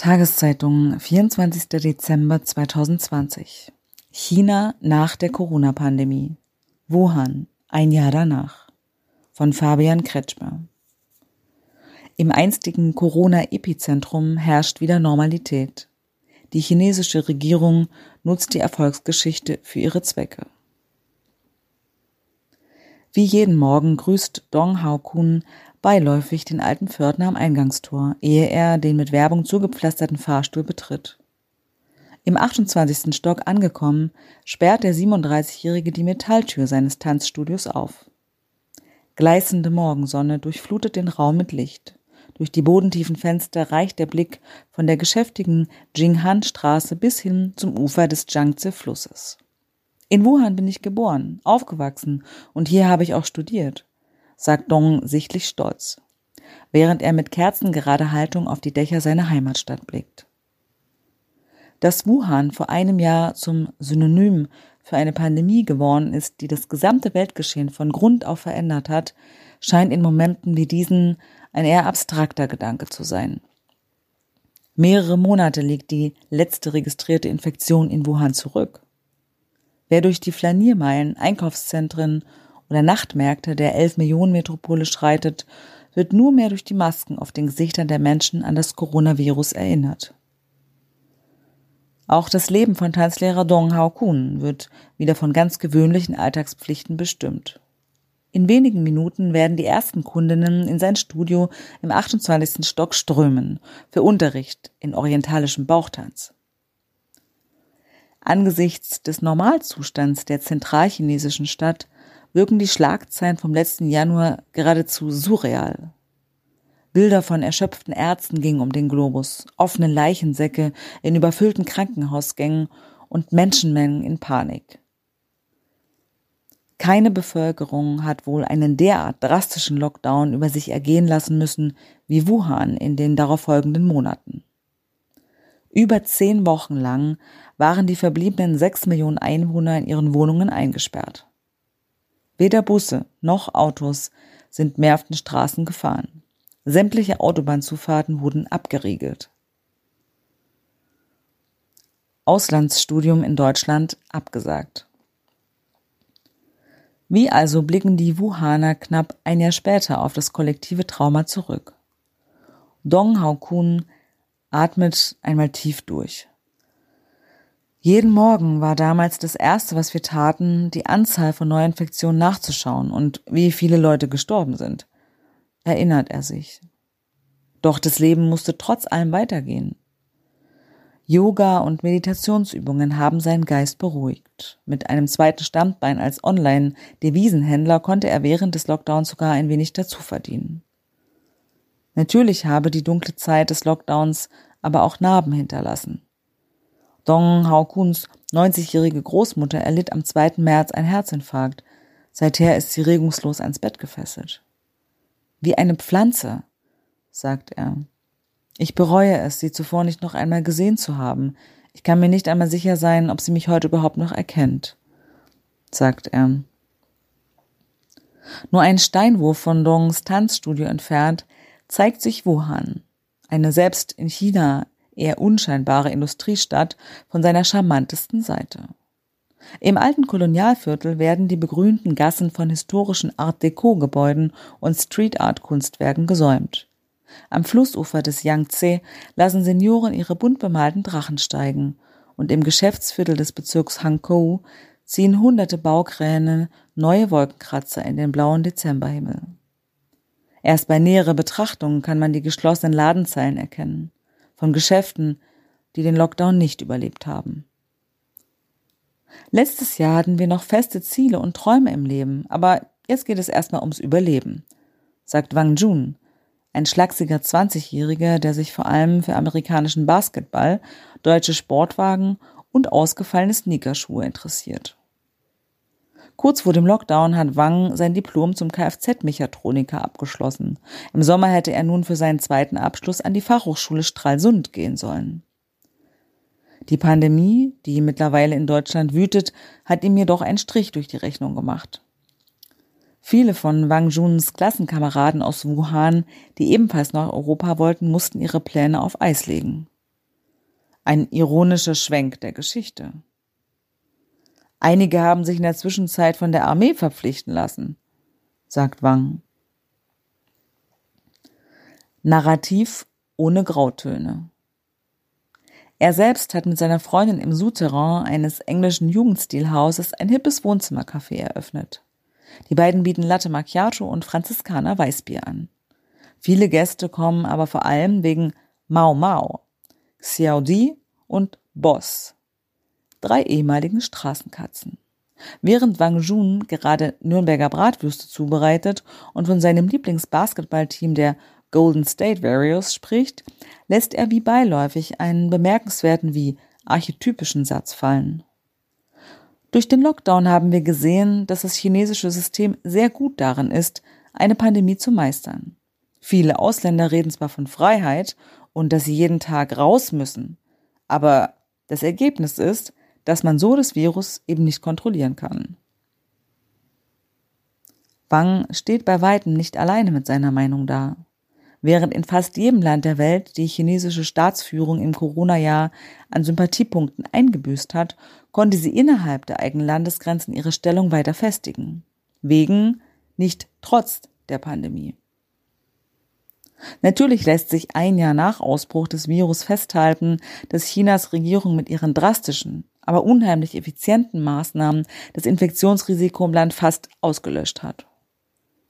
Tageszeitung, 24. Dezember 2020. China nach der Corona-Pandemie. Wuhan, ein Jahr danach. Von Fabian Kretschmer. Im einstigen Corona-Epizentrum herrscht wieder Normalität. Die chinesische Regierung nutzt die Erfolgsgeschichte für ihre Zwecke. Wie jeden Morgen grüßt Dong Hao-kun beiläufig den alten Pförtner am Eingangstor, ehe er den mit Werbung zugepflasterten Fahrstuhl betritt. Im 28. Stock angekommen, sperrt der 37-Jährige die Metalltür seines Tanzstudios auf. Gleißende Morgensonne durchflutet den Raum mit Licht. Durch die bodentiefen Fenster reicht der Blick von der geschäftigen Jinghan-Straße bis hin zum Ufer des Yangtze-Flusses. In Wuhan bin ich geboren, aufgewachsen und hier habe ich auch studiert sagt Dong sichtlich stolz, während er mit kerzengerader Haltung auf die Dächer seiner Heimatstadt blickt. Dass Wuhan vor einem Jahr zum Synonym für eine Pandemie geworden ist, die das gesamte Weltgeschehen von Grund auf verändert hat, scheint in Momenten wie diesen ein eher abstrakter Gedanke zu sein. Mehrere Monate liegt die letzte registrierte Infektion in Wuhan zurück. Wer durch die Flaniermeilen, Einkaufszentren oder Nachtmärkte der 11 Millionen Metropole schreitet, wird nur mehr durch die Masken auf den Gesichtern der Menschen an das Coronavirus erinnert. Auch das Leben von Tanzlehrer Dong Hao Kun wird wieder von ganz gewöhnlichen Alltagspflichten bestimmt. In wenigen Minuten werden die ersten Kundinnen in sein Studio im 28. Stock strömen für Unterricht in orientalischem Bauchtanz. Angesichts des Normalzustands der zentralchinesischen Stadt wirken die Schlagzeilen vom letzten Januar geradezu surreal. Bilder von erschöpften Ärzten gingen um den Globus, offene Leichensäcke in überfüllten Krankenhausgängen und Menschenmengen in Panik. Keine Bevölkerung hat wohl einen derart drastischen Lockdown über sich ergehen lassen müssen wie Wuhan in den darauffolgenden Monaten. Über zehn Wochen lang waren die verbliebenen sechs Millionen Einwohner in ihren Wohnungen eingesperrt. Weder Busse noch Autos sind mehr auf den Straßen gefahren. Sämtliche Autobahnzufahrten wurden abgeriegelt. Auslandsstudium in Deutschland abgesagt. Wie also blicken die Wuhaner knapp ein Jahr später auf das kollektive Trauma zurück? Dong Hao Kun atmet einmal tief durch. Jeden Morgen war damals das Erste, was wir taten, die Anzahl von Neuinfektionen nachzuschauen und wie viele Leute gestorben sind. Erinnert er sich. Doch das Leben musste trotz allem weitergehen. Yoga und Meditationsübungen haben seinen Geist beruhigt. Mit einem zweiten Standbein als Online-Devisenhändler konnte er während des Lockdowns sogar ein wenig dazu verdienen. Natürlich habe die dunkle Zeit des Lockdowns aber auch Narben hinterlassen. Dong Hao-Kuns 90-jährige Großmutter erlitt am 2. März einen Herzinfarkt. Seither ist sie regungslos ans Bett gefesselt. Wie eine Pflanze, sagt er. Ich bereue es, sie zuvor nicht noch einmal gesehen zu haben. Ich kann mir nicht einmal sicher sein, ob sie mich heute überhaupt noch erkennt, sagt er. Nur ein Steinwurf von Dongs Tanzstudio entfernt zeigt sich Wuhan, eine selbst in China eher unscheinbare Industriestadt von seiner charmantesten Seite. Im alten Kolonialviertel werden die begrünten Gassen von historischen Art Deco Gebäuden und Street Art Kunstwerken gesäumt. Am Flussufer des Yangtze lassen Senioren ihre bunt bemalten Drachen steigen und im Geschäftsviertel des Bezirks Hankou ziehen hunderte Baukräne neue Wolkenkratzer in den blauen Dezemberhimmel. Erst bei näherer Betrachtung kann man die geschlossenen Ladenzeilen erkennen von Geschäften, die den Lockdown nicht überlebt haben. Letztes Jahr hatten wir noch feste Ziele und Träume im Leben, aber jetzt geht es erstmal ums Überleben, sagt Wang Jun, ein schlachsiger 20-Jähriger, der sich vor allem für amerikanischen Basketball, deutsche Sportwagen und ausgefallene Sneakerschuhe interessiert. Kurz vor dem Lockdown hat Wang sein Diplom zum Kfz-Mechatroniker abgeschlossen. Im Sommer hätte er nun für seinen zweiten Abschluss an die Fachhochschule Stralsund gehen sollen. Die Pandemie, die mittlerweile in Deutschland wütet, hat ihm jedoch einen Strich durch die Rechnung gemacht. Viele von Wang Juns Klassenkameraden aus Wuhan, die ebenfalls nach Europa wollten, mussten ihre Pläne auf Eis legen. Ein ironischer Schwenk der Geschichte. Einige haben sich in der Zwischenzeit von der Armee verpflichten lassen, sagt Wang. Narrativ ohne Grautöne. Er selbst hat mit seiner Freundin im Souterrain eines englischen Jugendstilhauses ein hippes Wohnzimmercafé eröffnet. Die beiden bieten Latte Macchiato und Franziskaner Weißbier an. Viele Gäste kommen aber vor allem wegen Mau Mau, Xiao Di und Boss, drei ehemaligen Straßenkatzen. Während Wang Jun gerade Nürnberger Bratwürste zubereitet und von seinem Lieblingsbasketballteam der Golden State Warriors spricht, lässt er wie beiläufig einen bemerkenswerten wie archetypischen Satz fallen. Durch den Lockdown haben wir gesehen, dass das chinesische System sehr gut darin ist, eine Pandemie zu meistern. Viele Ausländer reden zwar von Freiheit und dass sie jeden Tag raus müssen, aber das Ergebnis ist, dass man so das Virus eben nicht kontrollieren kann. Wang steht bei weitem nicht alleine mit seiner Meinung da. Während in fast jedem Land der Welt die chinesische Staatsführung im Corona-Jahr an Sympathiepunkten eingebüßt hat, konnte sie innerhalb der eigenen Landesgrenzen ihre Stellung weiter festigen. Wegen, nicht trotz der Pandemie. Natürlich lässt sich ein Jahr nach Ausbruch des Virus festhalten, dass Chinas Regierung mit ihren drastischen, aber unheimlich effizienten Maßnahmen das Infektionsrisiko im Land fast ausgelöscht hat.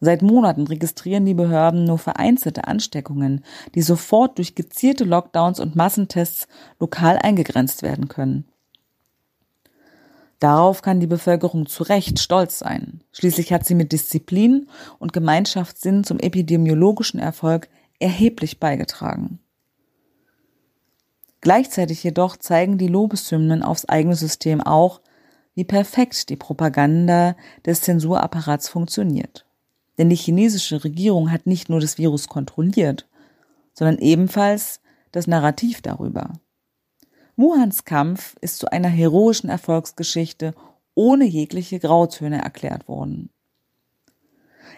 Seit Monaten registrieren die Behörden nur vereinzelte Ansteckungen, die sofort durch gezielte Lockdowns und Massentests lokal eingegrenzt werden können. Darauf kann die Bevölkerung zu Recht stolz sein. Schließlich hat sie mit Disziplin und Gemeinschaftssinn zum epidemiologischen Erfolg erheblich beigetragen. Gleichzeitig jedoch zeigen die Lobeshymnen aufs eigene System auch, wie perfekt die Propaganda des Zensurapparats funktioniert. Denn die chinesische Regierung hat nicht nur das Virus kontrolliert, sondern ebenfalls das Narrativ darüber. Wuhans Kampf ist zu einer heroischen Erfolgsgeschichte ohne jegliche Grautöne erklärt worden.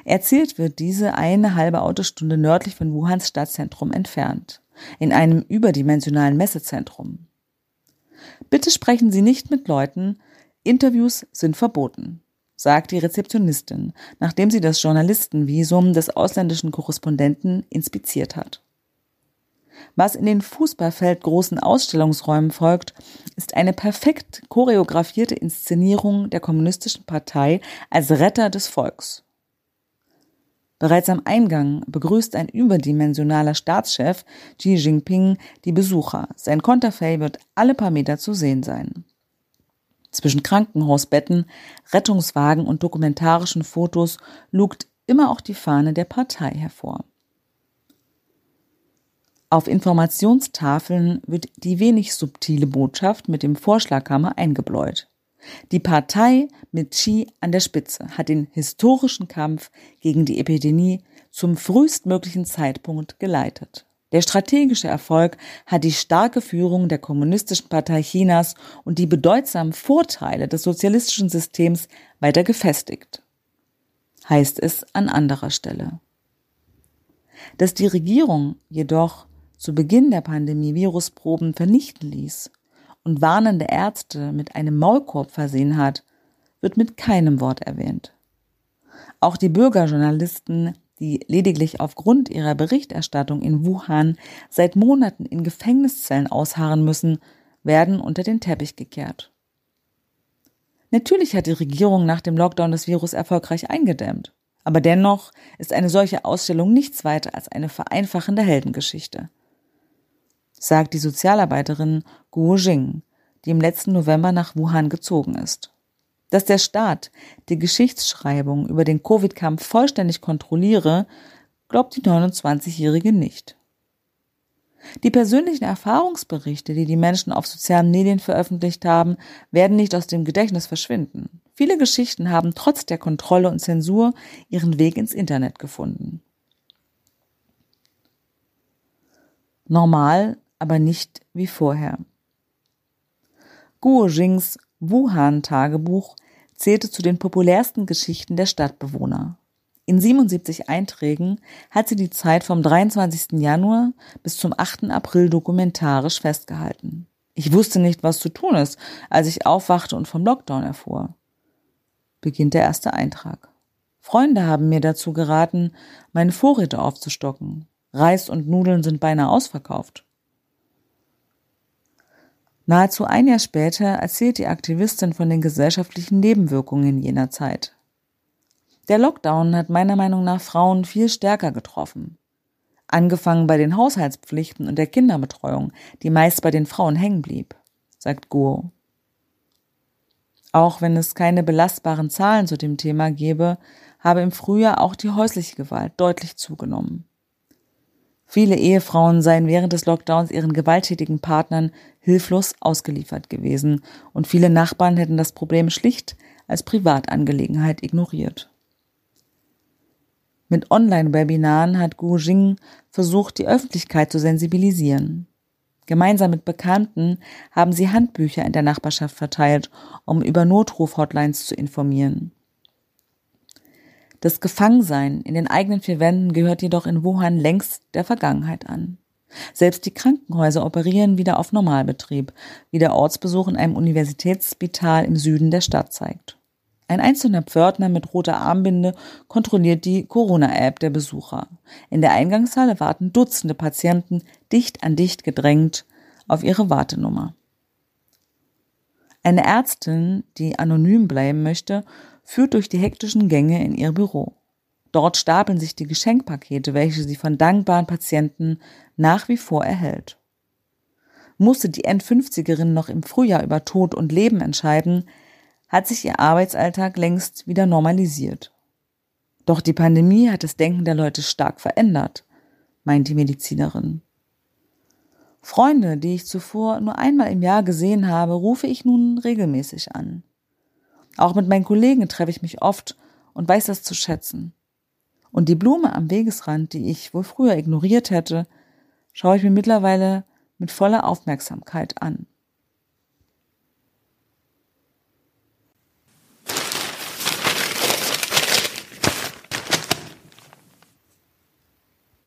Erzählt wird diese eine halbe Autostunde nördlich von Wuhans Stadtzentrum entfernt, in einem überdimensionalen Messezentrum. Bitte sprechen Sie nicht mit Leuten, Interviews sind verboten sagt die Rezeptionistin, nachdem sie das Journalistenvisum des ausländischen Korrespondenten inspiziert hat. Was in den fußballfeldgroßen Ausstellungsräumen folgt, ist eine perfekt choreografierte Inszenierung der kommunistischen Partei als Retter des Volks. Bereits am Eingang begrüßt ein überdimensionaler Staatschef Xi Jinping die Besucher. Sein Konterfei wird alle paar Meter zu sehen sein. Zwischen Krankenhausbetten, Rettungswagen und dokumentarischen Fotos lugt immer auch die Fahne der Partei hervor. Auf Informationstafeln wird die wenig subtile Botschaft mit dem Vorschlaghammer eingebläut. Die Partei mit Xi an der Spitze hat den historischen Kampf gegen die Epidemie zum frühestmöglichen Zeitpunkt geleitet. Der strategische Erfolg hat die starke Führung der Kommunistischen Partei Chinas und die bedeutsamen Vorteile des sozialistischen Systems weiter gefestigt, heißt es an anderer Stelle. Dass die Regierung jedoch zu Beginn der Pandemie Virusproben vernichten ließ und warnende Ärzte mit einem Maulkorb versehen hat, wird mit keinem Wort erwähnt. Auch die Bürgerjournalisten die lediglich aufgrund ihrer Berichterstattung in Wuhan seit Monaten in Gefängniszellen ausharren müssen, werden unter den Teppich gekehrt. Natürlich hat die Regierung nach dem Lockdown das Virus erfolgreich eingedämmt. Aber dennoch ist eine solche Ausstellung nichts weiter als eine vereinfachende Heldengeschichte, sagt die Sozialarbeiterin Guo Jing, die im letzten November nach Wuhan gezogen ist. Dass der Staat die Geschichtsschreibung über den Covid-Kampf vollständig kontrolliere, glaubt die 29-Jährige nicht. Die persönlichen Erfahrungsberichte, die die Menschen auf sozialen Medien veröffentlicht haben, werden nicht aus dem Gedächtnis verschwinden. Viele Geschichten haben trotz der Kontrolle und Zensur ihren Weg ins Internet gefunden. Normal, aber nicht wie vorher. Guo Jings Wuhan-Tagebuch zählte zu den populärsten Geschichten der Stadtbewohner. In 77 Einträgen hat sie die Zeit vom 23. Januar bis zum 8. April dokumentarisch festgehalten. Ich wusste nicht, was zu tun ist, als ich aufwachte und vom Lockdown erfuhr. Beginnt der erste Eintrag. Freunde haben mir dazu geraten, meine Vorräte aufzustocken. Reis und Nudeln sind beinahe ausverkauft. Nahezu ein Jahr später erzählt die Aktivistin von den gesellschaftlichen Nebenwirkungen jener Zeit. Der Lockdown hat meiner Meinung nach Frauen viel stärker getroffen. Angefangen bei den Haushaltspflichten und der Kinderbetreuung, die meist bei den Frauen hängen blieb, sagt Guo. Auch wenn es keine belastbaren Zahlen zu dem Thema gäbe, habe im Frühjahr auch die häusliche Gewalt deutlich zugenommen. Viele Ehefrauen seien während des Lockdowns ihren gewalttätigen Partnern hilflos ausgeliefert gewesen und viele Nachbarn hätten das Problem schlicht als Privatangelegenheit ignoriert. Mit Online-Webinaren hat Gu Jing versucht, die Öffentlichkeit zu sensibilisieren. Gemeinsam mit Bekannten haben sie Handbücher in der Nachbarschaft verteilt, um über Notruf-Hotlines zu informieren. Das Gefangensein in den eigenen vier Wänden gehört jedoch in Wuhan längst der Vergangenheit an. Selbst die Krankenhäuser operieren wieder auf Normalbetrieb, wie der Ortsbesuch in einem Universitätsspital im Süden der Stadt zeigt. Ein einzelner Pförtner mit roter Armbinde kontrolliert die Corona-App der Besucher. In der Eingangshalle warten Dutzende Patienten dicht an dicht gedrängt auf ihre Wartenummer. Eine Ärztin, die anonym bleiben möchte, führt durch die hektischen Gänge in ihr Büro. Dort stapeln sich die Geschenkpakete, welche sie von dankbaren Patienten nach wie vor erhält. Musste die N50erin noch im Frühjahr über Tod und Leben entscheiden, hat sich ihr Arbeitsalltag längst wieder normalisiert. Doch die Pandemie hat das Denken der Leute stark verändert, meint die Medizinerin. Freunde, die ich zuvor nur einmal im Jahr gesehen habe, rufe ich nun regelmäßig an. Auch mit meinen Kollegen treffe ich mich oft und weiß das zu schätzen. Und die Blume am Wegesrand, die ich wohl früher ignoriert hätte, schaue ich mir mittlerweile mit voller Aufmerksamkeit an.